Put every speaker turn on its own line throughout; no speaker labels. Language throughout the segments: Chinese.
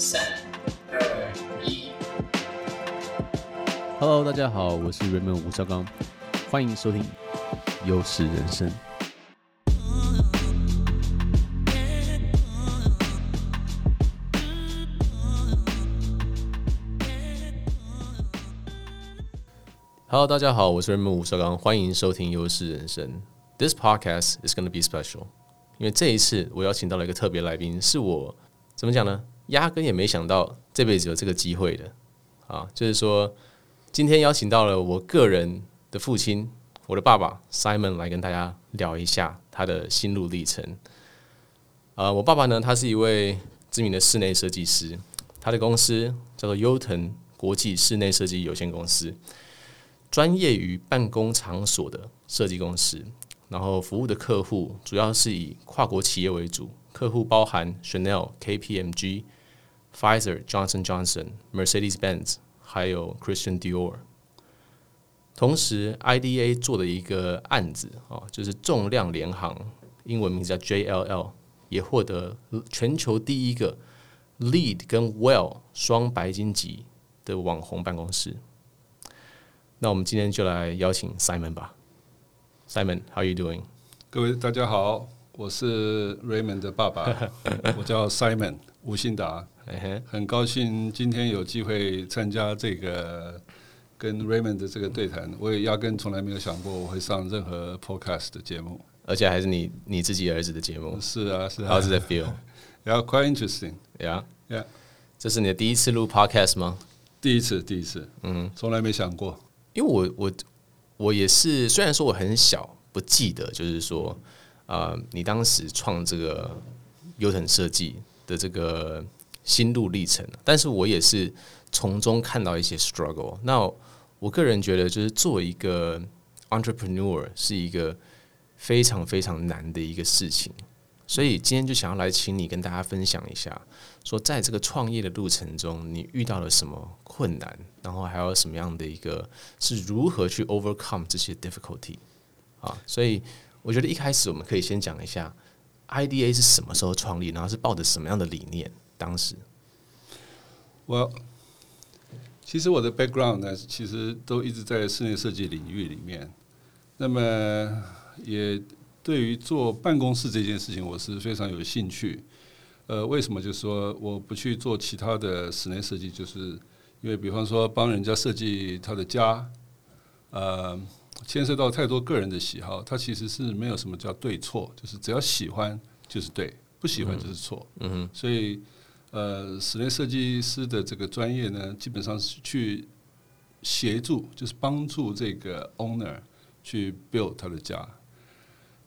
三、二、一。
Hello，大家好，我是 Raymond 吴绍刚，欢迎收听优势人生。Hello，大家好，我是 Raymond 吴绍刚，欢迎收听优势人生。This podcast is going to be special，因为这一次我邀请到了一个特别来宾，是我怎么讲呢？压根也没想到这辈子有这个机会的啊！就是说，今天邀请到了我个人的父亲，我的爸爸 Simon 来跟大家聊一下他的心路历程。呃，我爸爸呢，他是一位知名的室内设计师，他的公司叫做优腾国际室内设计有限公司。专业于办公场所的设计公司，然后服务的客户主要是以跨国企业为主，客户包含 Chanel、KPMG、Pfizer、Johnson Johnson、Mercedes-Benz，还有 Christian Dior。同时，IDA 做的一个案子啊，就是重量联航，英文名字叫 JLL，也获得全球第一个 LEED 跟 WELL 双白金级的网红办公室。那我们今天就来邀请 Simon 吧。Simon，How are you doing？
各位大家好，我是 Raymond 的爸爸，我叫 Simon 吴信达，很高兴今天有机会参加这个跟 Raymond 的这个对谈。我也压根从来没有想过我会上任何 Podcast 的节目，
而且还是你你自己儿子的节目。
是啊，是啊。
How's that feel？Yeah,
quite interesting.
Yeah,
yeah.
这是你的第一次录 Podcast 吗？
第一次，第一次。嗯，从来没想过。
因为我我我也是，虽然说我很小，不记得，就是说，呃，你当时创这个优腾设计的这个心路历程，但是我也是从中看到一些 struggle。那我个人觉得，就是做一个 entrepreneur 是一个非常非常难的一个事情。所以今天就想要来请你跟大家分享一下，说在这个创业的路程中，你遇到了什么困难，然后还有什么样的一个是如何去 overcome 这些 difficulty 啊？所以我觉得一开始我们可以先讲一下 IDA 是什么时候创立，然后是抱着什么样的理念？当时，
我其实我的 background 呢，其实都一直在室内设计领域里面，那么也。对于做办公室这件事情，我是非常有兴趣。呃，为什么？就是说我不去做其他的室内设计，就是因为，比方说帮人家设计他的家，呃，牵涉到太多个人的喜好，它其实是没有什么叫对错，就是只要喜欢就是对，不喜欢就是错。嗯哼。所以，呃，室内设计师的这个专业呢，基本上是去协助，就是帮助这个 owner 去 build 他的家。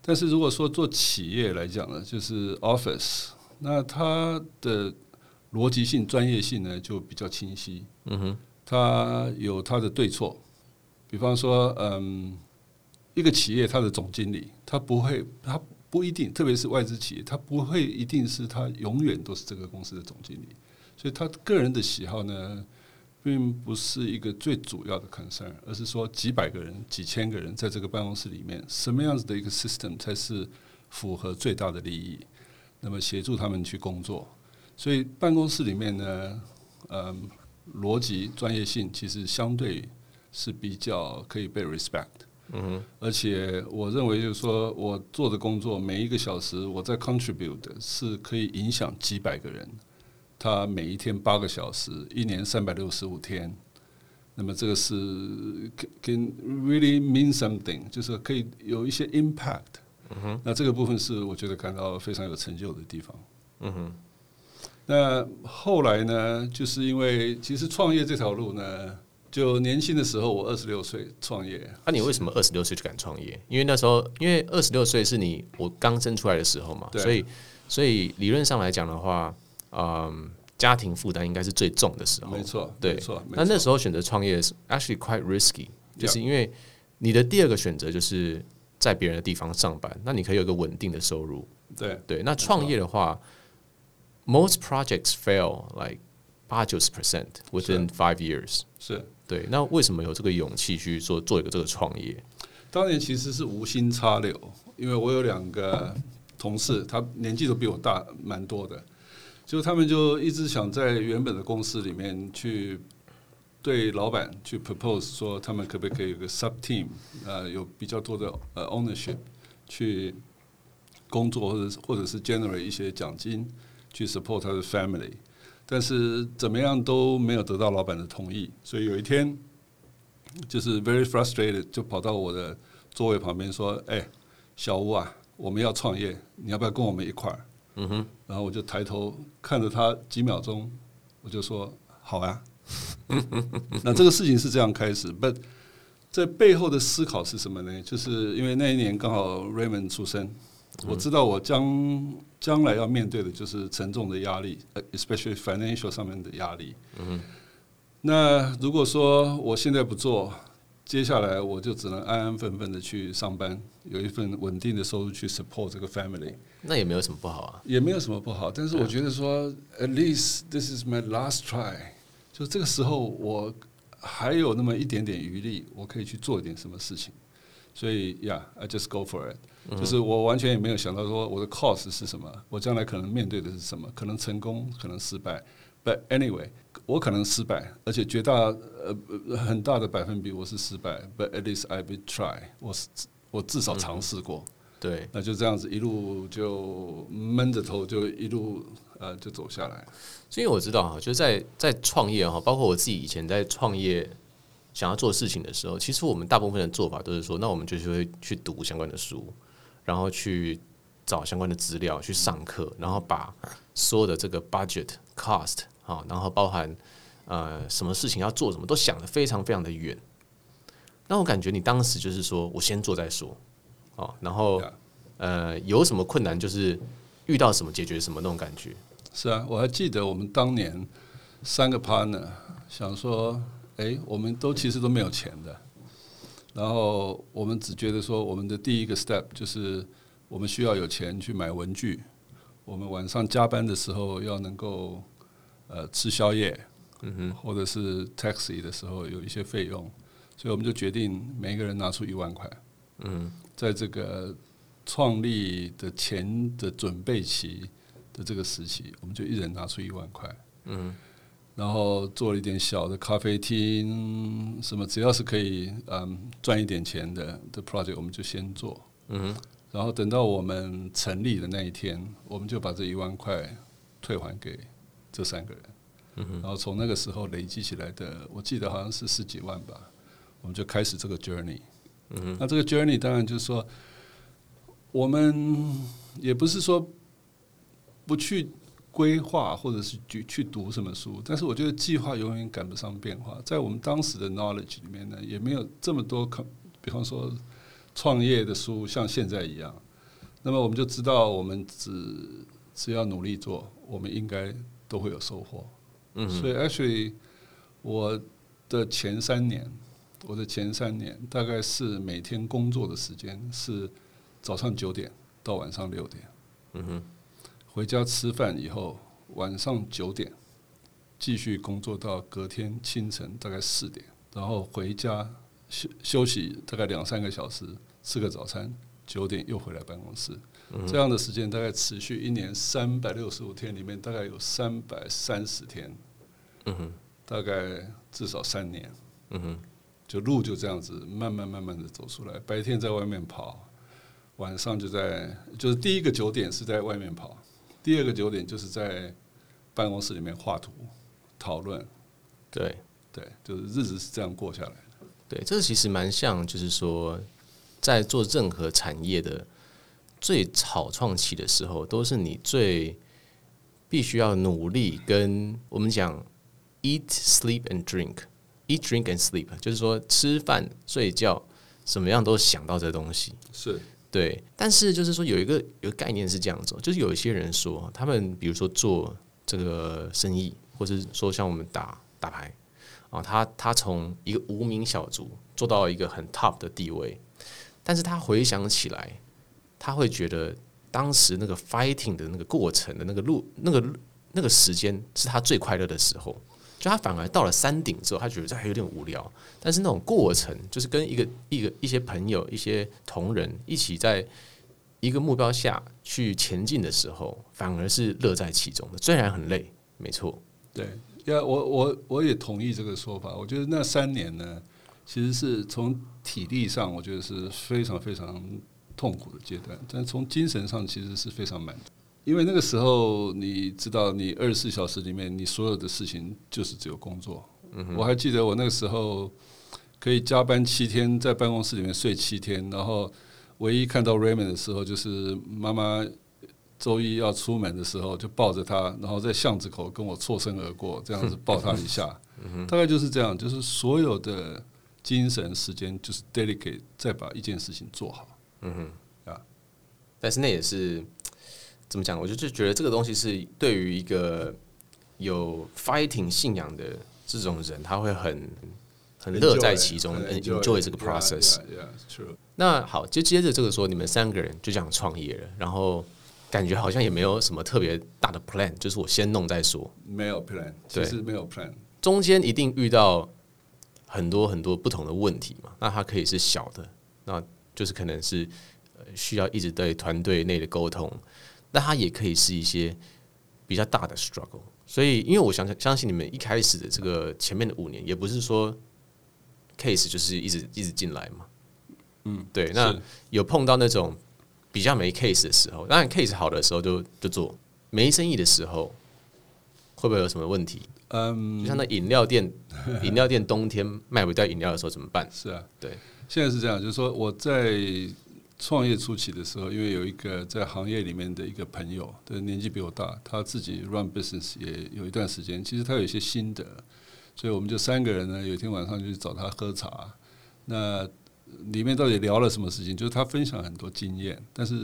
但是如果说做企业来讲呢，就是 office，那它的逻辑性、专业性呢就比较清晰。嗯哼，它有它的对错。比方说，嗯，一个企业它的总经理，他不会，他不一定，特别是外资企业，他不会一定是他永远都是这个公司的总经理，所以他个人的喜好呢。并不是一个最主要的 concern，而是说几百个人、几千个人在这个办公室里面，什么样子的一个 system 才是符合最大的利益？那么协助他们去工作。所以办公室里面呢，嗯，逻辑专业性其实相对是比较可以被 respect。嗯哼。而且我认为就是说我做的工作每一个小时我在 contribute 是可以影响几百个人。他每一天八个小时，一年三百六十五天，那么这个是 can really mean something，就是可以有一些 impact。嗯哼，那这个部分是我觉得感到非常有成就的地方。嗯哼，那后来呢，就是因为其实创业这条路呢，就年轻的时候我二十六岁创业。
那、啊、你为什么二十六岁就敢创业？因为那时候，因为二十六岁是你我刚生出来的时候嘛，所以所以理论上来讲的话。嗯，家庭负担应该是最重的时候。
没错，
对，
没错。
那那时候选择创业是 actually quite risky，就是因为你的第二个选择就是在别人的地方上班，那你可以有一个稳定的收入。
对
对，那创业的话，most projects fail like 八九十 percent within five years。
是
对，那为什么有这个勇气去做做一个这个创业？
当年其实是无心插柳，因为我有两个同事，他年纪都比我大蛮多的。就他们就一直想在原本的公司里面去对老板去 propose 说，他们可不可以有个 sub team，呃，有比较多的呃 ownership 去工作，或者或者是 generate 一些奖金去 support 他的 family，但是怎么样都没有得到老板的同意，所以有一天就是 very frustrated，就跑到我的座位旁边说：“哎，小吴啊，我们要创业，你要不要跟我们一块儿？”嗯哼，然后我就抬头看着他几秒钟，我就说：“好啊。” 那这个事情是这样开始，but 在背后的思考是什么呢？就是因为那一年刚好 Raymond 出生，我知道我将将来要面对的就是沉重的压力，especially financial 上面的压力。嗯，那如果说我现在不做，接下来我就只能安安分分的去上班，有一份稳定的收入去 support 这个 family。
那也没有什么不好啊，
也没有什么不好。但是我觉得说，at least this is my last try。就这个时候，我还有那么一点点余力，我可以去做一点什么事情。所以，Yeah，I just go for it。就是我完全也没有想到说我的 cost 是什么，我将来可能面对的是什么，可能成功，可能失败。But anyway，我可能失败，而且绝大呃很大的百分比我是失败。But at least I will try。我我至少尝试过。
对，
那就这样子一路就闷着头就一路呃就走下来。
所以我知道哈，就是在在创业哈，包括我自己以前在创业想要做事情的时候，其实我们大部分的做法都是说，那我们就是会去读相关的书，然后去找相关的资料，去上课，然后把所有的这个 budget cost 啊，然后包含呃什么事情要做什么，都想得非常非常的远。那我感觉你当时就是说我先做再说，哦，然后呃有什么困难就是遇到什么解决什么那种感觉。
是啊，我还记得我们当年三个 partner 想说，哎，我们都其实都没有钱的，然后我们只觉得说，我们的第一个 step 就是我们需要有钱去买文具，我们晚上加班的时候要能够呃吃宵夜，嗯哼，或者是 taxi 的时候有一些费用，所以我们就决定每一个人拿出一万块，嗯，在这个创立的钱的准备期。的这个时期，我们就一人拿出一万块，嗯，然后做了一点小的咖啡厅，什么只要是可以嗯赚一点钱的的 project，我们就先做，嗯，然后等到我们成立的那一天，我们就把这一万块退还给这三个人，嗯哼，然后从那个时候累积起来的，我记得好像是十几万吧，我们就开始这个 journey，嗯哼，那这个 journey 当然就是说，我们也不是说。不去规划，或者是去去读什么书，但是我觉得计划永远赶不上变化。在我们当时的 knowledge 里面呢，也没有这么多可，比方说创业的书，像现在一样。那么我们就知道，我们只只要努力做，我们应该都会有收获。嗯，所以 actually 我的前三年，我的前三年大概是每天工作的时间是早上九点到晚上六点。嗯哼。回家吃饭以后，晚上九点继续工作到隔天清晨大概四点，然后回家休休息大概两三个小时，吃个早餐，九点又回来办公室。这样的时间大概持续一年三百六十五天里面，大概有三百三十天。大概至少三年。嗯就路就这样子慢慢慢慢的走出来。白天在外面跑，晚上就在就是第一个九点是在外面跑。第二个九点就是在办公室里面画图讨论，
对
对，就是日子是这样过下来的。
对，这其实蛮像，就是说在做任何产业的最草创期的时候，都是你最必须要努力。跟我们讲 eat, sleep and drink, eat, drink and sleep，就是说吃饭、睡觉，什么样都想到这东西
是。
对，但是就是说有一个有个概念是这样子，就是有一些人说，他们比如说做这个生意，或是说像我们打打牌啊，他他从一个无名小卒做到一个很 top 的地位，但是他回想起来，他会觉得当时那个 fighting 的那个过程的那个路，那个那个时间是他最快乐的时候。就他反而到了山顶之后，他觉得这还有点无聊。但是那种过程，就是跟一个一个一些朋友、一些同仁一起在一个目标下去前进的时候，反而是乐在其中的，虽然很累，没错。
对，呀，我我我也同意这个说法。我觉得那三年呢，其实是从体力上，我觉得是非常非常痛苦的阶段，但从精神上其实是非常满足。因为那个时候，你知道，你二十四小时里面，你所有的事情就是只有工作。嗯，我还记得我那个时候可以加班七天，在办公室里面睡七天，然后唯一看到 Raymond 的时候，就是妈妈周一要出门的时候，就抱着他，然后在巷子口跟我错身而过，这样子抱他一下，大概就是这样，就是所有的精神时间就是 dedicate 再把一件事情做好。嗯哼，啊，
但是那也是。怎么讲？我就就觉得这个东西是对于一个有 fighting 信仰的这种人，他会很很乐在其中，enjoy 这个 process。那好，就接着这个说，你们三个人就这样创业了，然后感觉好像也没有什么特别大的 plan，就是我先弄再说。
没有 plan，其实没有 plan。
中间一定遇到很多很多不同的问题嘛？那它可以是小的，那就是可能是需要一直对团队内的沟通。那它也可以是一些比较大的 struggle，所以因为我相信相信你们一开始的这个前面的五年，也不是说 case 就是一直一直进来嘛，嗯，对。那有碰到那种比较没 case 的时候，当然 case 好的时候就就做，没生意的时候会不会有什么问题？嗯，就像那饮料店，饮料店冬天卖不掉饮料的时候怎么办？
是啊，
对。
现在是这样，就是说我在。创业初期的时候，因为有一个在行业里面的一个朋友，对，年纪比我大，他自己 run business 也有一段时间，其实他有一些心得，所以我们就三个人呢，有一天晚上就去找他喝茶。那里面到底聊了什么事情？就是他分享很多经验，但是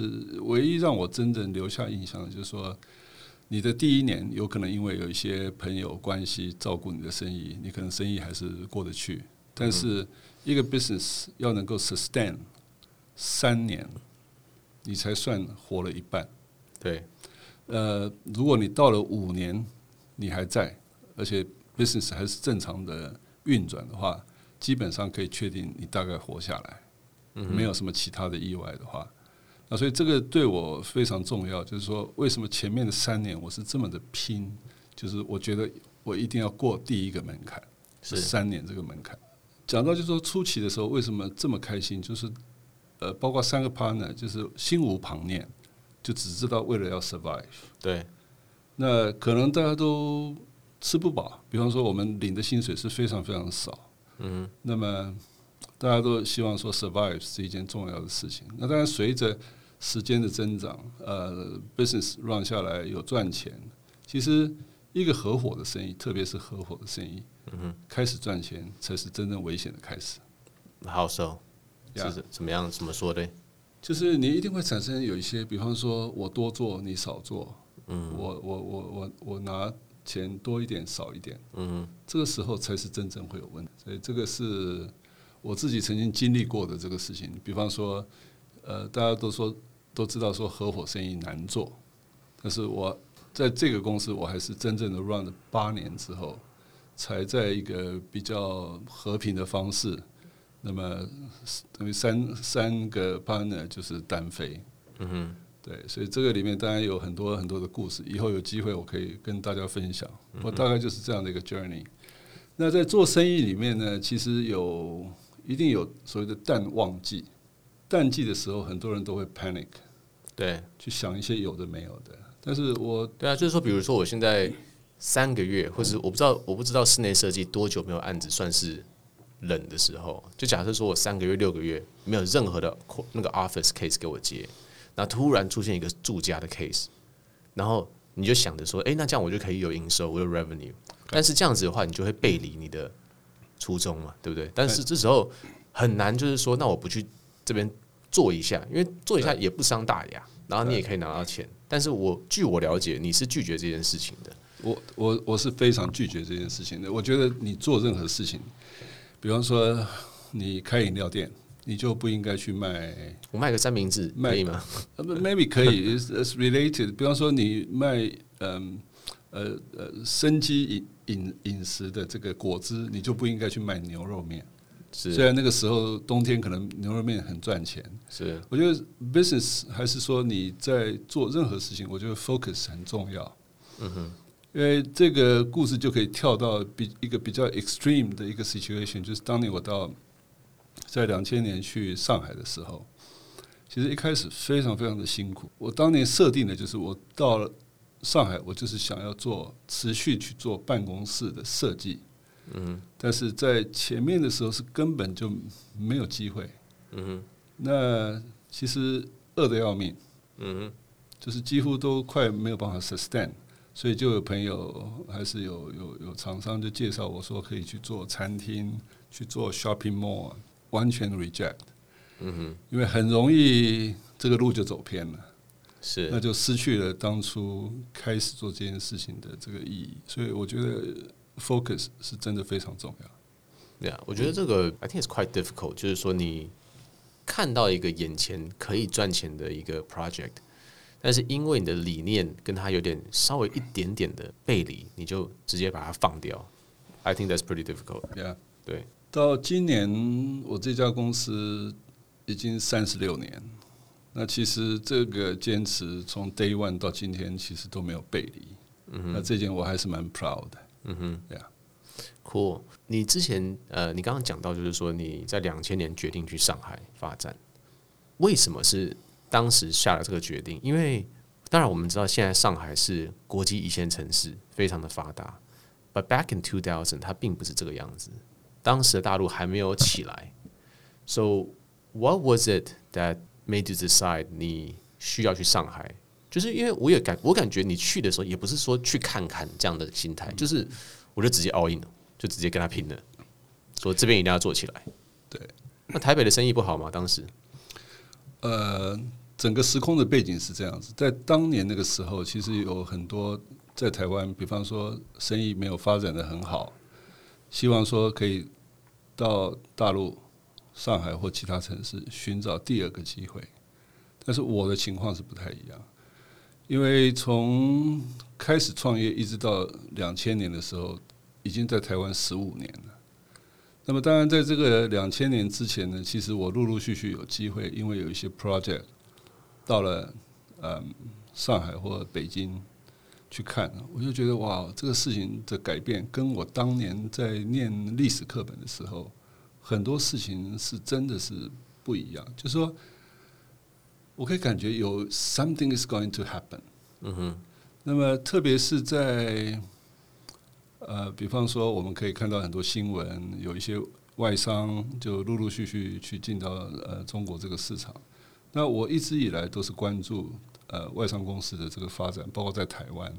唯一让我真正留下印象的，就是说你的第一年有可能因为有一些朋友关系照顾你的生意，你可能生意还是过得去，但是一个 business 要能够 sustain。三年，你才算活了一半。
对，
呃，如果你到了五年，你还在，而且 business 还是正常的运转的话，基本上可以确定你大概活下来，嗯，没有什么其他的意外的话，那所以这个对我非常重要，就是说为什么前面的三年我是这么的拼，就是我觉得我一定要过第一个门槛，是三年这个门槛。讲到就是说初期的时候为什么这么开心，就是。呃，包括三个 partner，就是心无旁念，就只知道为了要 survive。
对，
那可能大家都吃不饱，比方说我们领的薪水是非常非常少。嗯，那么大家都希望说 survive 是一件重要的事情。那当然，随着时间的增长，呃，business run 下来有赚钱，其实一个合伙的生意，特别是合伙的生意，嗯哼，开始赚钱才是真正危险的开始。
好受。是怎么样？怎么说的？
就是你一定会产生有一些，比方说我多做你少做，嗯，我我我我我拿钱多一点少一点，嗯，这个时候才是真正会有问题。所以这个是我自己曾经经历过的这个事情。比方说，呃，大家都说都知道说合伙生意难做，但是我在这个公司我还是真正的 run 了八年之后，才在一个比较和平的方式。那么等于三三个 partner 就是单飞，嗯哼，对，所以这个里面当然有很多很多的故事，以后有机会我可以跟大家分享。我大概就是这样的一个 journey。那在做生意里面呢，其实有一定有所谓的淡旺季，淡季的时候很多人都会 panic，
对，
去想一些有的没有的。但是我
对啊，就是说，比如说我现在三个月，或者我不知道我不知道室内设计多久没有案子算是。冷的时候，就假设说我三个月、六个月没有任何的那个 office case 给我接，那突然出现一个住家的 case，然后你就想着说，哎，那这样我就可以有营收，我有 revenue。但是这样子的话，你就会背离你的初衷嘛，对不对？但是这时候很难，就是说，那我不去这边做一下，因为做一下也不伤大雅，然后你也可以拿到钱。但是我据我了解，你是拒绝这件事情的。
我我我是非常拒绝这件事情的。我觉得你做任何事情。比方说，你开饮料店，你就不应该去卖。
我卖个三明治可以吗
？Maybe 可以，It's related。比方说，你卖嗯呃呃生机饮饮饮食的这个果汁，你就不应该去卖牛肉面。
是
虽然那个时候冬天可能牛肉面很赚钱，
是
我觉得 business 还是说你在做任何事情，我觉得 focus 很重要。
嗯哼，
因为这个故事就可以跳到比一个比较 extreme 的一个 situation，就是当年我到在两千年去上海的时候，其实一开始非常非常的辛苦。我当年设定的就是我到了上海，我就是想要做持续去做办公室的设计。嗯，但是在前面的时候是根本就没有机会。嗯哼，那其实饿得要命。嗯，就是几乎都快没有办法 sustain，所以就有朋友还是有有有厂商就介绍我说可以去做餐厅，去做 shopping mall，完全 reject。嗯哼，因为很容易这个路就走偏了，
是，
那就失去了当初开始做这件事情的这个意义。所以我觉得。Focus 是真的非常重要。
对啊，我觉得这个 I think it's quite difficult，就是说你看到一个眼前可以赚钱的一个 project，但是因为你的理念跟他有点稍微一点点的背离，你就直接把它放掉。I think that's pretty difficult。
Yeah，
对。
到今年我这家公司已经三十六年，那其实这个坚持从 Day One 到今天其实都没有背离。嗯哼，那这件我还是蛮 proud 的。嗯哼，对啊
，Cool。你之前呃，你刚刚讲到就是说你在两千年决定去上海发展，为什么是当时下了这个决定？因为当然我们知道现在上海是国际一线城市，非常的发达。But back in two thousand，它并不是这个样子。当时的大陆还没有起来。So what was it that made you decide 你需要去上海？就是因为我也感我感觉你去的时候也不是说去看看这样的心态，就是我就直接 all in 了，就直接跟他拼了，说这边一定要做起来。
对，
那台北的生意不好吗？当时？
呃，整个时空的背景是这样子，在当年那个时候，其实有很多在台湾，比方说生意没有发展的很好，希望说可以到大陆、上海或其他城市寻找第二个机会，但是我的情况是不太一样。因为从开始创业一直到两千年的时候，已经在台湾十五年了。那么，当然在这个两千年之前呢，其实我陆陆续续有机会，因为有一些 project 到了嗯上海或北京去看，我就觉得哇，这个事情的改变跟我当年在念历史课本的时候，很多事情是真的是不一样，就是说。我可以感觉有 something is going to happen。嗯哼。那么，特别是在呃，比方说，我们可以看到很多新闻，有一些外商就陆陆续续去进到呃中国这个市场。那我一直以来都是关注呃外商公司的这个发展，包括在台湾。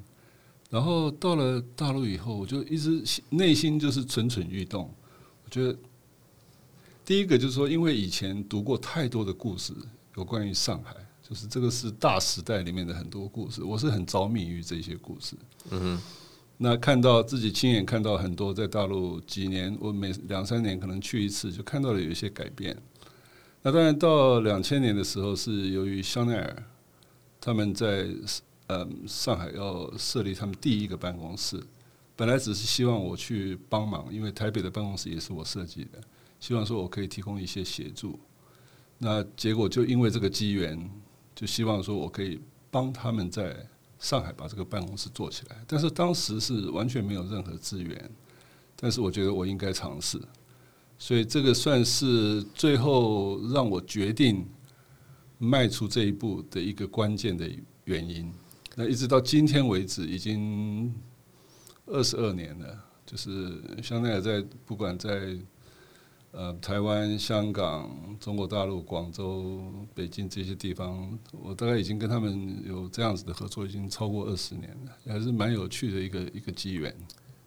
然后到了大陆以后，我就一直内心就是蠢蠢欲动。我觉得第一个就是说，因为以前读过太多的故事。有关于上海，就是这个是大时代里面的很多故事，我是很着迷于这些故事。嗯哼，那看到自己亲眼看到很多在大陆几年，我每两三年可能去一次，就看到了有一些改变。那当然到两千年的时候，是由于香奈儿他们在呃上海要设立他们第一个办公室，本来只是希望我去帮忙，因为台北的办公室也是我设计的，希望说我可以提供一些协助。那结果就因为这个机缘，就希望说我可以帮他们在上海把这个办公室做起来。但是当时是完全没有任何资源，但是我觉得我应该尝试，所以这个算是最后让我决定迈出这一步的一个关键的原因。那一直到今天为止，已经二十二年了，就是香奈儿在不管在。呃，台湾、香港、中国大陆、广州、北京这些地方，我大概已经跟他们有这样子的合作，已经超过二十年了，还是蛮有趣的一个一个机缘。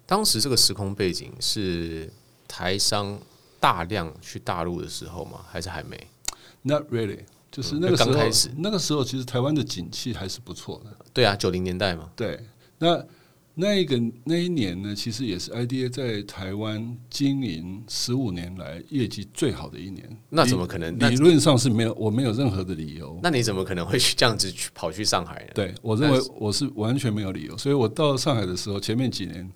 当时这个时空背景是台商大量去大陆的时候吗？还是还没
？Not really，就是那个时候，
刚开始，
那个时候其实台湾的景气还是不错的。
对啊，九零年代嘛。
对，那。那一个那一年呢，其实也是 IDA 在台湾经营十五年来业绩最好的一年。
那怎么可能？
理论上是没有，我没有任何的理由。
那你怎么可能会去这样子去跑去上海呢？
对，我认为我是完全没有理由。所以我到上海的时候，前面几年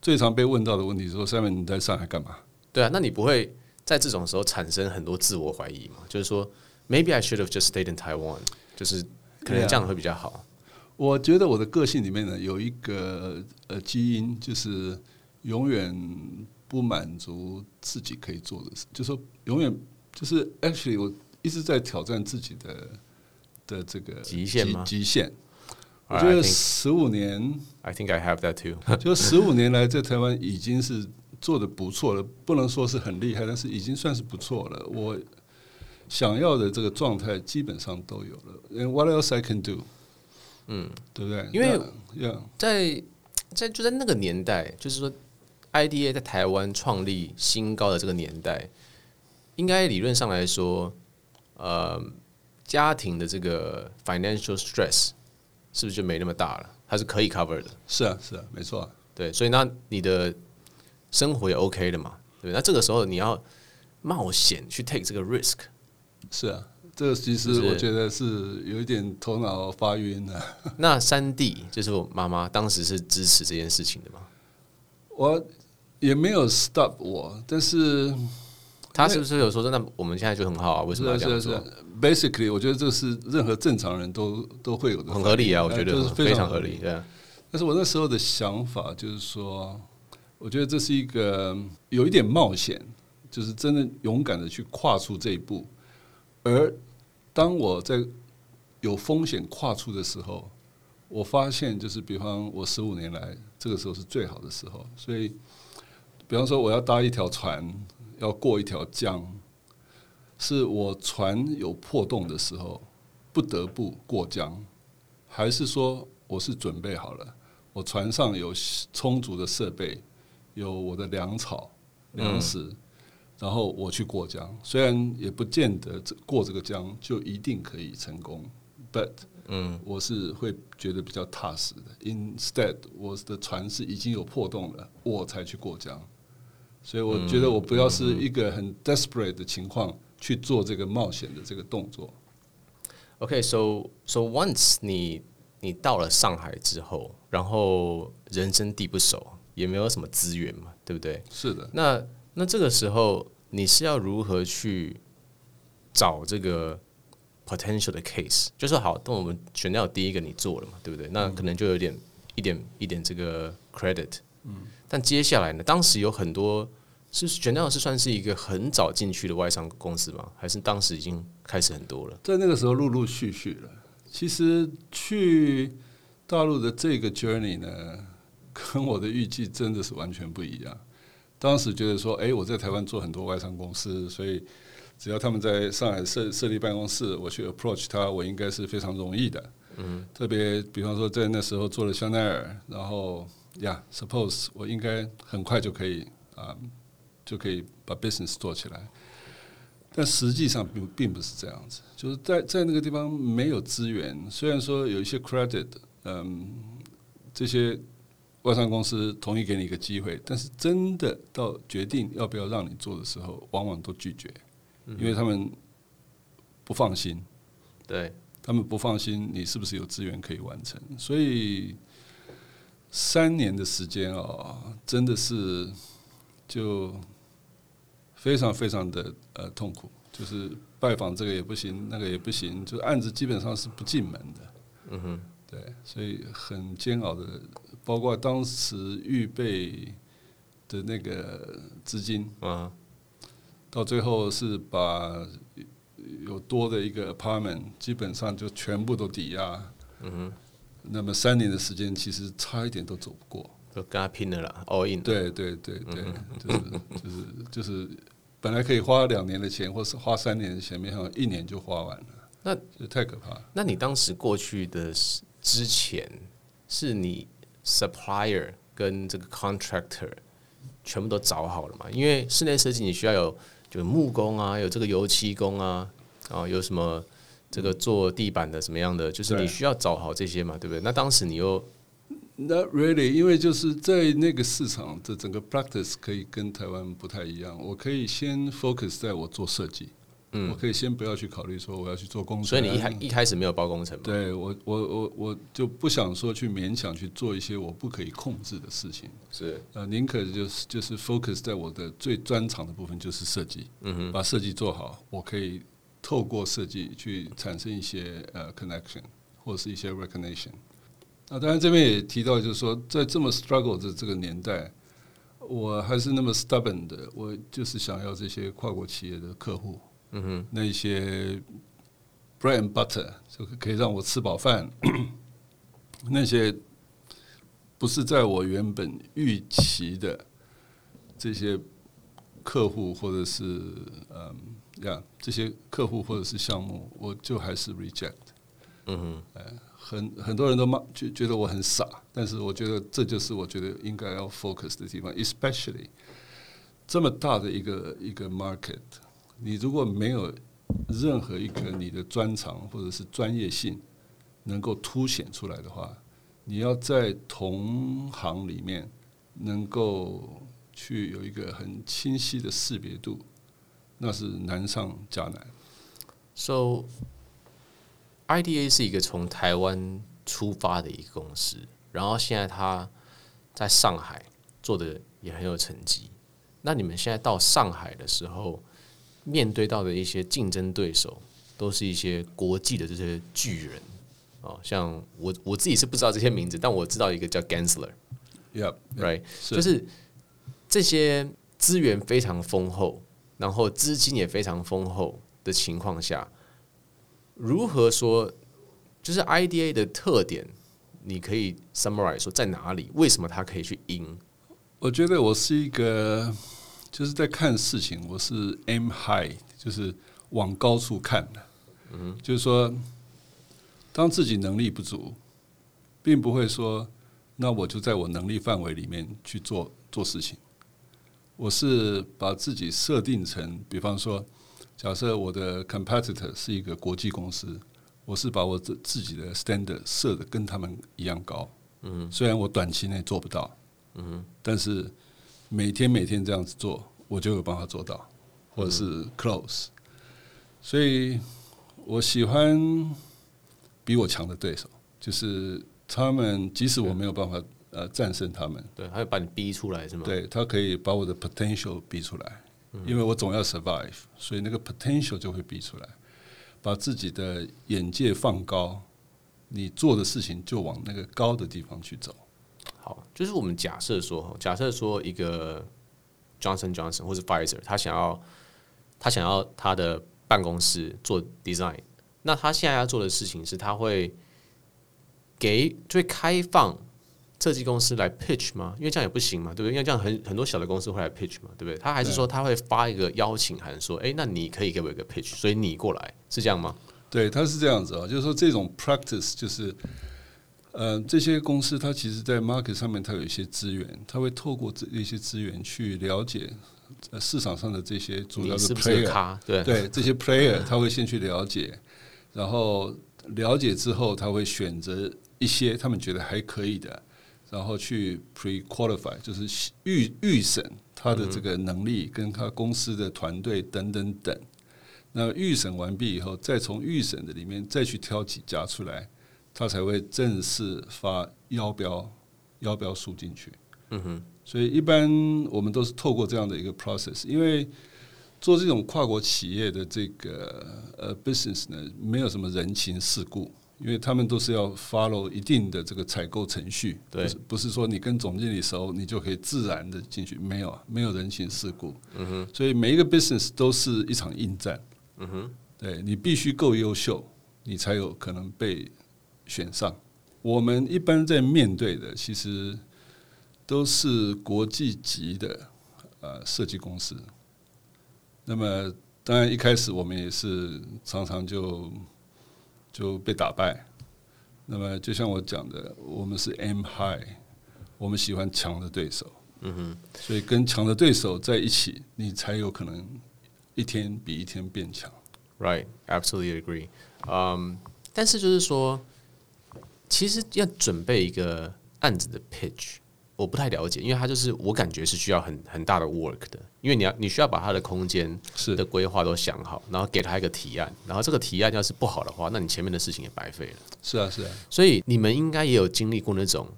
最常被问到的问题是说：“Simon，你在上海干嘛？”
对啊，那你不会在这种时候产生很多自我怀疑嘛？就是说，Maybe I should have just stayed in Taiwan，就是可能这样会比较好。
我觉得我的个性里面呢，有一个呃基因，就是永远不满足自己可以做的事，就是说永远就是 actually 我一直在挑战自己的的这个
极限吗？
极限。我觉得十五年
，I think I have that too。
就十五年来在台湾已经是。做的不错了，不能说是很厉害，但是已经算是不错了。我想要的这个状态基本上都有了。And what else I can do？嗯，对不对？
因为在在就在那个年代，就是说，IDA 在台湾创立新高的这个年代，应该理论上来说，呃，家庭的这个 financial stress 是不是就没那么大了？它是可以 cover 的。
是啊，是啊，没错啊。
对，所以那你的。生活也 OK 的嘛，对，那这个时候你要冒险去 take 这个 risk，
是啊，这个其实我觉得是有一点头脑发晕的。
那三弟就是我妈妈，当时是支持这件事情的吗？
我也没有 stop 我，但是
他是不是有说，那我们现在就很好啊？为什么要这样做
？Basically，我觉得这是任何正常人都都会有的，
很合理啊，我觉得非常合理，对啊。
但是我那时候的想法就是说。我觉得这是一个有一点冒险，就是真的勇敢的去跨出这一步。而当我在有风险跨出的时候，我发现就是，比方我十五年来这个时候是最好的时候。所以，比方说我要搭一条船，要过一条江，是我船有破洞的时候不得不过江，还是说我是准备好了，我船上有充足的设备？有我的粮草、粮食，嗯、然后我去过江，虽然也不见得过这个江就一定可以成功，but 嗯，我是会觉得比较踏实的。Instead，我的船是已经有破洞了，我才去过江，所以我觉得我不要是一个很 desperate 的情况去做这个冒险的这个动作。
OK，so so once 你你到了上海之后，然后人生地不熟。也没有什么资源嘛，对不对？
是的。
那那这个时候你是要如何去找这个 potential 的 case？就是好，那我们选掉第一个你做了嘛，对不对？那可能就有点一点一点这个 credit。嗯。但接下来呢？当时有很多是选掉是算是一个很早进去的外商公司吗？还是当时已经开始很多了？
在那个时候陆陆续续了。其实去大陆的这个 journey 呢？跟我的预计真的是完全不一样。当时觉得说，哎，我在台湾做很多外商公司，所以只要他们在上海设设立办公室，我去 approach 他，我应该是非常容易的。嗯，特别比方说在那时候做了香奈儿，然后呀，suppose 我应该很快就可以啊，就可以把 business 做起来。但实际上并并不是这样子，就是在在那个地方没有资源，虽然说有一些 credit，嗯，这些。外商公司同意给你一个机会，但是真的到决定要不要让你做的时候，往往都拒绝，因为他们不放心。
对，
他们不放心你是不是有资源可以完成。所以三年的时间啊，真的是就非常非常的呃痛苦，就是拜访这个也不行，那个也不行，就案子基本上是不进门的。嗯哼。对，所以很煎熬的，包括当时预备的那个资金啊，到最后是把有多的一个 apartment 基本上就全部都抵押。嗯哼，那么三年的时间，其实差一点都走不过，
都跟他拼了啦，all in。
对对对对，就是就是就是，本来可以花两年的钱，或是花三年的钱，没想到一年就花完了，那就太可怕了。
那你当时过去的是？之前是你 supplier 跟这个 contractor 全部都找好了嘛？因为室内设计你需要有就木工啊，有这个油漆工啊，啊，有什么这个做地板的什么样的，就是你需要找好这些嘛，对不对？那当时你又
Not really，因为就是在那个市场的整个 practice 可以跟台湾不太一样。我可以先 focus 在我做设计，嗯，我可以先不要去考虑说我要去做工程。
所以你一开一开始没有包工程吗？
对我，我我我就不想说去勉强去做一些我不可以控制的事情。
是
呃，宁可就是就是 focus 在我的最专长的部分，就是设计。嗯哼，把设计做好，我可以透过设计去产生一些呃 connection 或者是一些 recognition。那当然这边也提到，就是说在这么 struggle 的这个年代。我还是那么 stubborn 的，我就是想要这些跨国企业的客户，嗯哼，那些 bread and butter 就可以让我吃饱饭，那些不是在我原本预期的这些客户或者是嗯呀这些客户或者是项目，我就还是 reject，嗯哼，哎。很很多人都骂，觉觉得我很傻，但是我觉得这就是我觉得应该要 focus 的地方，especially 这么大的一个一个 market，你如果没有任何一个你的专长或者是专业性能够凸显出来的话，你要在同行里面能够去有一个很清晰的识别度，那是难上加难。
So IDA 是一个从台湾出发的一个公司，然后现在他在上海做的也很有成绩。那你们现在到上海的时候，面对到的一些竞争对手，都是一些国际的这些巨人哦，像我我自己是不知道这些名字，但我知道一个叫 Gensler，Yep，Right，就是这些资源非常丰厚，然后资金也非常丰厚的情况下。如何说？就是 IDA 的特点，你可以 summarize 说在哪里？为什么它可以去赢？
我觉得我是一个，就是在看事情，我是 aim high，就是往高处看的。嗯，就是说，当自己能力不足，并不会说，那我就在我能力范围里面去做做事情。我是把自己设定成，比方说。假设我的 competitor 是一个国际公司，我是把我自自己的 standard 设的跟他们一样高。嗯，虽然我短期内做不到，嗯，但是每天每天这样子做，我就有办法做到，或者是 close。所以我喜欢比我强的对手，就是他们，即使我没有办法呃战胜他们，
对，他会把你逼出来是吗？
对，他可以把我的 potential 逼出来。因为我总要 survive，所以那个 potential 就会逼出来，把自己的眼界放高，你做的事情就往那个高的地方去走。
好，就是我们假设说，假设说一个 Johnson Johnson 或者 Pfizer，他想要他想要他的办公室做 design，那他现在要做的事情是，他会给最开放。设计公司来 pitch 吗？因为这样也不行嘛，对不对？因为这样很很多小的公司会来 pitch 嘛，对不对？他还是说他会发一个邀请函，说：“哎，那你可以给我一个 pitch，所以你过来，是这样吗？”
对，他是这样子啊，就是说这种 practice 就是，呃，这些公司它其实，在 market 上面它有一些资源，它会透过这一些资源去了解市场上的这些主要的 player，
对
对，这些 player 他会先去了解，然后了解之后，他会选择一些他们觉得还可以的。然后去 pre-qualify，就是预预审他的这个能力，跟他公司的团队等等等。那预审完毕以后，再从预审的里面再去挑几家出来，他才会正式发邀标邀标书进去。嗯哼。所以一般我们都是透过这样的一个 process，因为做这种跨国企业的这个呃 business 呢，没有什么人情世故。因为他们都是要 follow 一定的这个采购程序，对，不是不是说你跟总经理熟，你就可以自然的进去，没有啊，没有人情世故，嗯哼，所以每一个 business 都是一场硬战，嗯哼，对，你必须够优秀，你才有可能被选上。我们一般在面对的其实都是国际级的呃设计公司，那么当然一开始我们也是常常就。就被打败。那么，就像我讲的，我们是 aim high，我们喜欢强的对手。嗯哼。所以跟强的对手在一起，你才有可能一天比一天变强。
Right, absolutely agree. 嗯，um，但是就是说，其实要准备一个案子的 pitch，我不太了解，因为它就是我感觉是需要很很大的 work 的，因为你要你需要把它的空间
是
的规划都想好，然后给他一个提案，然后这个提案要是不好的话，那你前面的事情也白费了。
是啊，是啊。
所以你们应该也有经历过那种，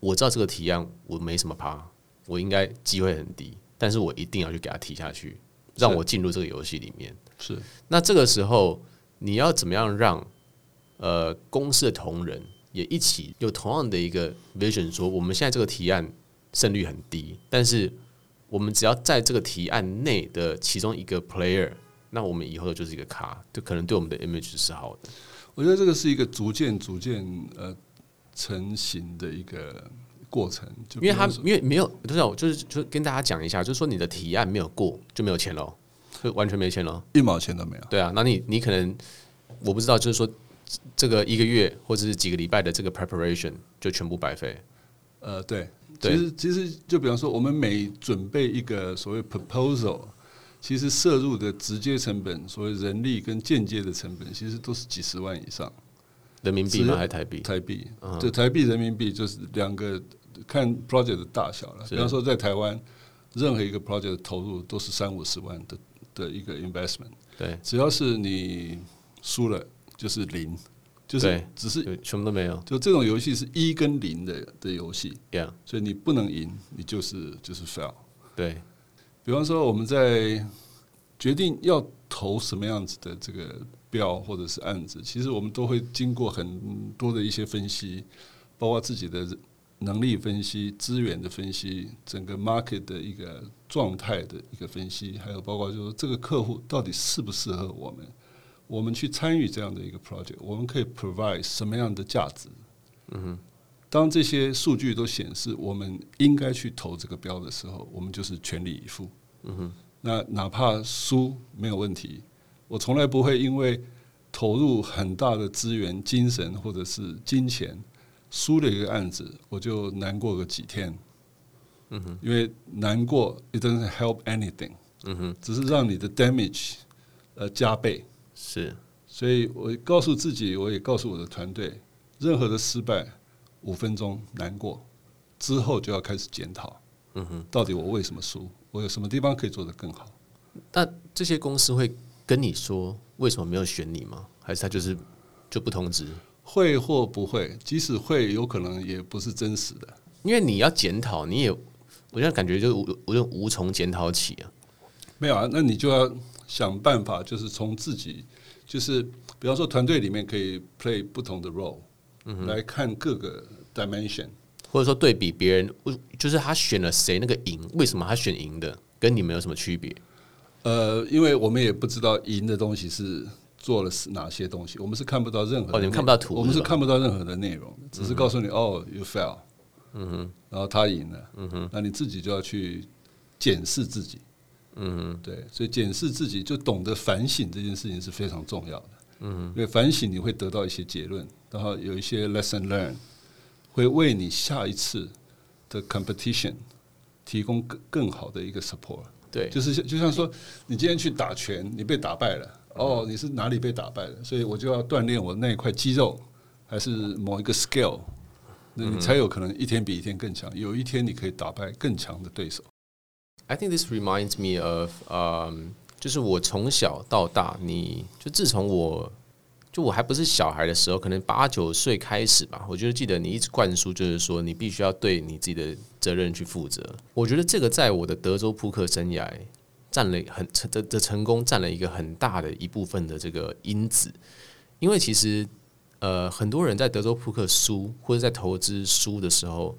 我知道这个提案我没什么怕，我应该机会很低，但是我一定要去给他提下去，让我进入这个游戏里面。
是。
那这个时候你要怎么样让呃公司的同仁？也一起有同样的一个 vision，说我们现在这个提案胜率很低，但是我们只要在这个提案内的其中一个 player，那我们以后就是一个卡，就可能对我们的 image 是好的。
我觉得这个是一个逐渐逐渐呃成型的一个过程，就
因为他因为没有，就是就是就跟大家讲一下，就是说你的提案没有过就没有钱喽，就完全没钱喽，
一毛钱都没有。
对啊，那你你可能我不知道，就是说。这个一个月或者是几个礼拜的这个 preparation 就全部白费。
呃，对，其实其实就比方说，我们每准备一个所谓 proposal，其实摄入的直接成本，所谓人力跟间接的成本，其实都是几十万以上。
人民币吗？还是台币？
台币。对，台币、人民币就是两个看 project 的大小了。比方说，在台湾，任何一个 project 的投入都是三五十万的的一个 investment。
对，
只要是你输了。就是零，就是只是
什么都没有。
就这种游戏是一跟零的的游戏
，Yeah.
所以你不能赢，你就是就是 fail。
对，
比方说我们在决定要投什么样子的这个标或者是案子，其实我们都会经过很多的一些分析，包括自己的能力分析、资源的分析、整个 market 的一个状态的一个分析，还有包括就是这个客户到底适不适合我们。我们去参与这样的一个 project，我们可以 provide 什么样的价值？嗯哼，当这些数据都显示我们应该去投这个标的时候，我们就是全力以赴。嗯哼，那哪怕输没有问题，我从来不会因为投入很大的资源、精神或者是金钱，输了一个案子，我就难过个几天。嗯哼，因为难过 it doesn't help anything。嗯哼，只是让你的 damage 呃加倍。
是，
所以我告诉自己，我也告诉我的团队，任何的失败，五分钟难过之后就要开始检讨。嗯哼，到底我为什么输？我有什么地方可以做得更好？
那这些公司会跟你说为什么没有选你吗？还是他就是就不通知？
会或不会？即使会，有可能也不是真实的。
因为你要检讨，你也我现在感觉就我就无从检讨起啊。
没有啊，那你就要想办法，就是从自己。就是，比方说，团队里面可以 play 不同的 role，嗯，来看各个 dimension，
或者说对比别人，就是他选了谁那个赢，为什么他选赢的，跟你们有什么区别？
呃，因为我们也不知道赢的东西是做了是哪些东西，我们是看不到任何，
哦，你们看不到图，
我们是看不到任何的内容，只是告诉你，嗯，哦，you fell，嗯哼，然后他赢了，嗯哼，那你自己就要去检视自己。嗯，对，所以检视自己，就懂得反省这件事情是非常重要的。嗯，因为反省你会得到一些结论，然后有一些 lesson learn，会为你下一次的 competition 提供更更好的一个 support。
对，
就是就像说，你今天去打拳，你被打败了，哦，你是哪里被打败了？所以我就要锻炼我那一块肌肉，还是某一个 skill，那你才有可能一天比一天更强。有一天你可以打败更强的对手。
I think this reminds me of，嗯、就是我从小到大，你就自从我就我还不是小孩的时候，可能八九岁开始吧，我就记得你一直灌输，就是说你必须要对你自己的责任去负责。我觉得这个在我的德州扑克生涯占了很成的的成功占了一个很大的一部分的这个因子，因为其实呃很多人在德州扑克输或者在投资输的时候，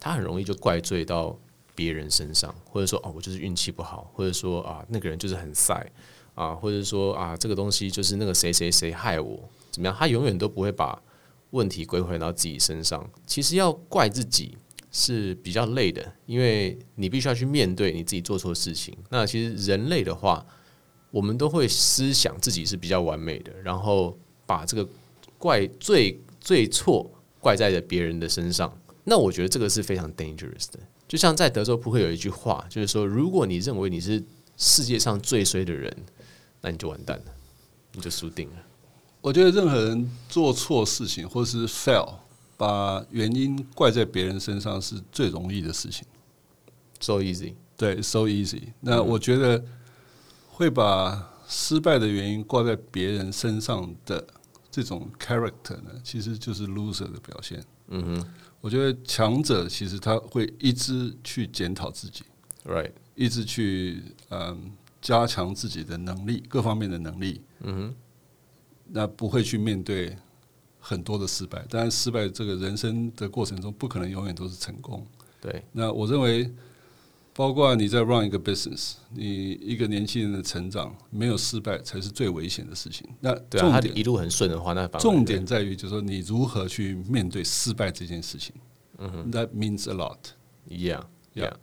他很容易就怪罪到。别人身上，或者说哦，我就是运气不好，或者说啊，那个人就是很赛啊，或者说啊，这个东西就是那个谁谁谁害我，怎么样？他永远都不会把问题归回到自己身上。其实要怪自己是比较累的，因为你必须要去面对你自己做错事情。那其实人类的话，我们都会思想自己是比较完美的，然后把这个怪罪罪错怪在了别人的身上。那我觉得这个是非常 dangerous 的。就像在德州扑克有一句话，就是说，如果你认为你是世界上最衰的人，那你就完蛋了，你就输定了。
我觉得任何人做错事情或是 fail，把原因怪在别人身上是最容易的事情。
So easy，
对，so easy。那我觉得会把失败的原因挂在别人身上的这种 character 呢，其实就是 loser 的表现。嗯哼，我觉得强者其实他会一直去检讨自己
，right，
一直去嗯加强自己的能力，各方面的能力。嗯哼，那不会去面对很多的失败。当然，失败这个人生的过程中，不可能永远都是成功。
对，
那我认为。包括你在 run 一个 business，你一个年轻人的成长没有失败才是最危险的事情。那
对啊，他一路很顺的话，那
重点在于就是说你如何去面对失败这件事情。嗯哼，That means a lot.
Yeah, yeah.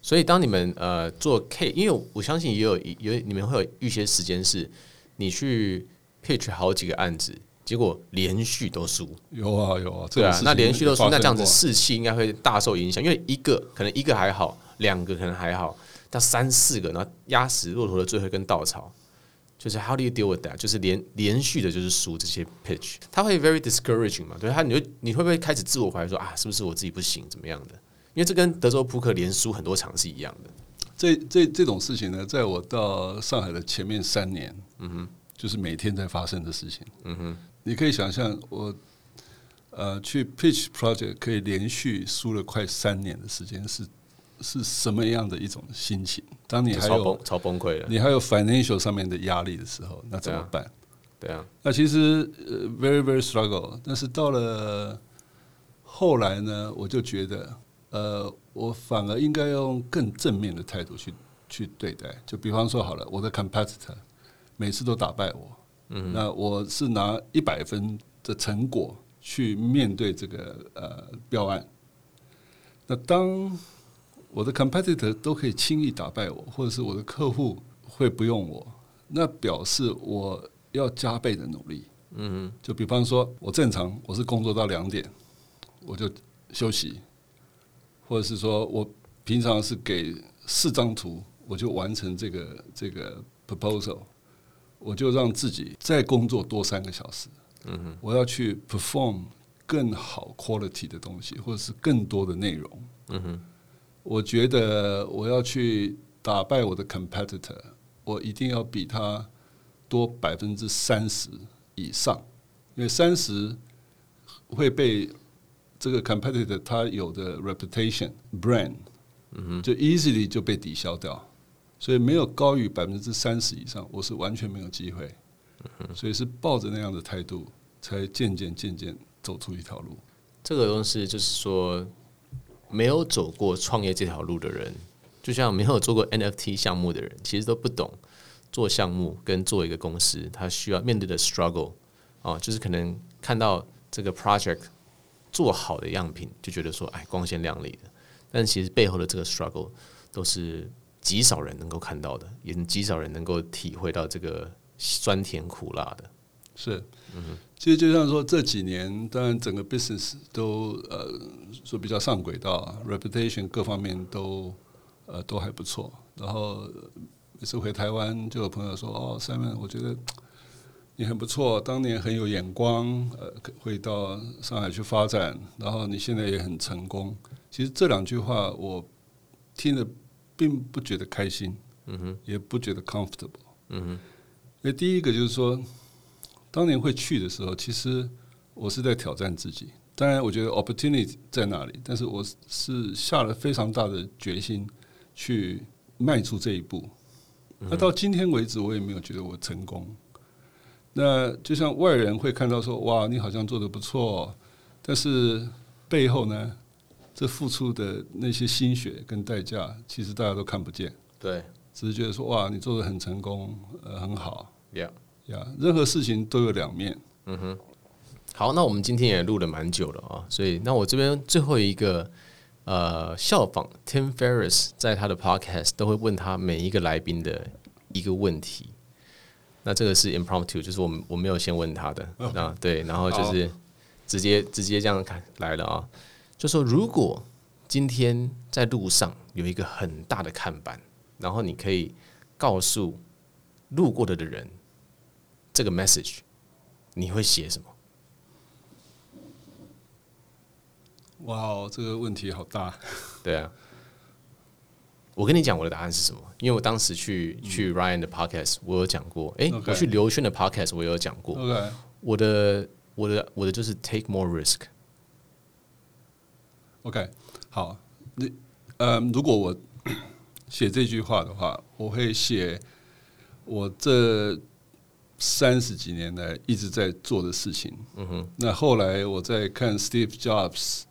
所以当你们呃做 K，因为我相信也有有你们会有一些时间是你去 pitch 好几个案子，结果连续都输。
有啊有啊，
对啊，那连续都输，那这样子士气应该会大受影响，因为一个可能一个还好。两个可能还好，到三四个，然后压死骆驼的最后一根稻草，就是 How do you deal with that？就是连连续的，就是输这些 pitch，他会 very discouraging 嘛？对他，你会你会不会开始自我怀疑说啊，是不是我自己不行，怎么样的？因为这跟德州扑克连输很多场是一样的。
这这这种事情呢，在我到上海的前面三年，嗯哼，就是每天在发生的事情，嗯哼，你可以想象我呃去 pitch project 可以连续输了快三年的时间是。是什么样的一种心情？当你还有
超崩溃了，
你还有 financial 上面的压力的时候，那怎么办？
对啊，
那其实呃 very very struggle。但是到了后来呢，我就觉得，呃，我反而应该用更正面的态度去去对待。就比方说，好了，我的 competitor 每次都打败我，嗯，那我是拿一百分的成果去面对这个呃标案。那当我的 competitor 都可以轻易打败我，或者是我的客户会不用我，那表示我要加倍的努力。嗯，就比方说，我正常我是工作到两点，我就休息，或者是说我平常是给四张图，我就完成这个这个 proposal，我就让自己再工作多三个小时。嗯哼，我要去 perform 更好 quality 的东西，或者是更多的内容。嗯哼。我觉得我要去打败我的 competitor，我一定要比他多百分之三十以上，因为三十会被这个 competitor 他有的 reputation brand，嗯，就 easily 就被抵消掉，所以没有高于百分之三十以上，我是完全没有机会，所以是抱着那样的态度，才渐渐渐渐走出一条路。
这个东西就是说。没有走过创业这条路的人，就像没有做过 NFT 项目的人，其实都不懂做项目跟做一个公司，他需要面对的 struggle 啊，就是可能看到这个 project 做好的样品，就觉得说哎光鲜亮丽的，但其实背后的这个 struggle 都是极少人能够看到的，也极少人能够体会到这个酸甜苦辣的。
是。其实就像说这几年，当然整个 business 都呃说比较上轨道，reputation 各方面都呃都还不错。然后每次回台湾，就有朋友说：“哦，Simon，我觉得你很不错，当年很有眼光，呃，会到上海去发展，然后你现在也很成功。”其实这两句话我听了并不觉得开心，嗯哼，也不觉得 comfortable，嗯哼。那第一个就是说。当年会去的时候，其实我是在挑战自己。当然，我觉得 opportunity 在那里，但是我是下了非常大的决心去迈出这一步。那到今天为止，我也没有觉得我成功。那就像外人会看到说：“哇，你好像做的不错。”但是背后呢，这付出的那些心血跟代价，其实大家都看不见。
对，
只是觉得说：“哇，你做的很成功，呃，很好。”
Yeah.
呀，任何事情都有两面。
嗯哼，好，那我们今天也录了蛮久了啊，所以那我这边最后一个呃，效仿 Tim Ferriss 在他的 Podcast 都会问他每一个来宾的一个问题。那这个是 impromptu，就是我们我没有先问他的啊.对，然后就是直接直接这样看来了啊，就说如果今天在路上有一个很大的看板，然后你可以告诉路过的的人。这个 message 你会写什么？
哇哦，这个问题好大。
对啊，我跟你讲我的答案是什么？因为我当时去、嗯、去 Ryan 的 podcast，我有讲过。哎、欸，Okay. 我去刘轩的 podcast，我有讲过。
Okay.
我的我的我的就是 take more risk。
OK，好，你呃，如果我写这句话的话，我会写我这三十几年来一直在做的事情。嗯哼，那后来我在看 Steve Jobs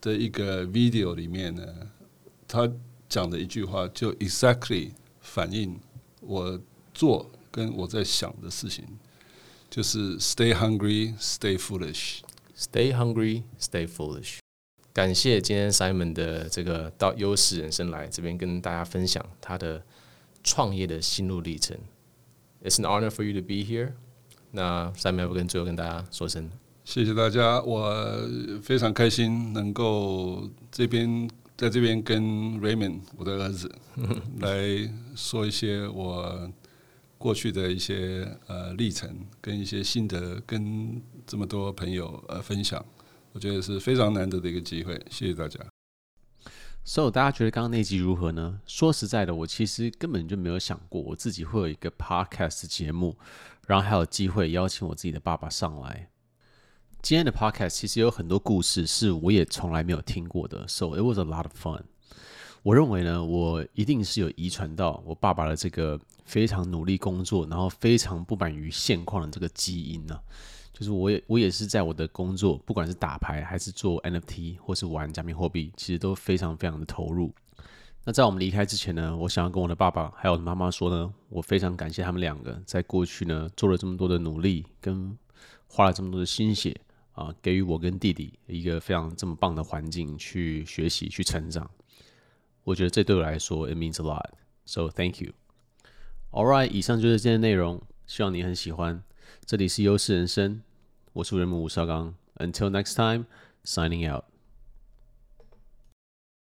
的一个 video 里面呢，他讲的一句话就 exactly 反映我做跟我在想的事情，就是 Stay hungry, stay foolish.
Stay hungry, stay foolish. 感谢今天 Simon 的这个到优势人生来这边跟大家分享他的创业的心路历程。It's an honor for you to be here。那 Simon 要不跟最后跟大家说声
谢谢大家，我非常开心能够这边在这边跟 Raymond 我的儿子 来说一些我过去的一些呃历程跟一些心得，跟这么多朋友呃分享。我觉得是非常难得的一个机会，谢谢大家。
So，大家觉得刚刚那集如何呢？说实在的，我其实根本就没有想过我自己会有一个 podcast 节目，然后还有机会邀请我自己的爸爸上来。今天的 podcast 其实有很多故事是我也从来没有听过的，So it was a lot of fun。我认为呢，我一定是有遗传到我爸爸的这个非常努力工作，然后非常不满于现况的这个基因呢、就是我也我也是在我的工作，不管是打牌还是做 NFT 或是玩加密货币，其实都非常非常的投入。那在我们离开之前呢，我想要跟我的爸爸还有妈妈说呢，我非常感谢他们两个在过去呢做了这么多的努力，跟花了这么多的心血啊，给予我跟弟弟一个非常这么棒的环境去学习去成长。我觉得这对我来说 it means a lot. So thank you. All right，以上就是今天内容，希望你很喜欢。这里是优势人生，我是 Raymond 吴绍刚。Until next time, signing out.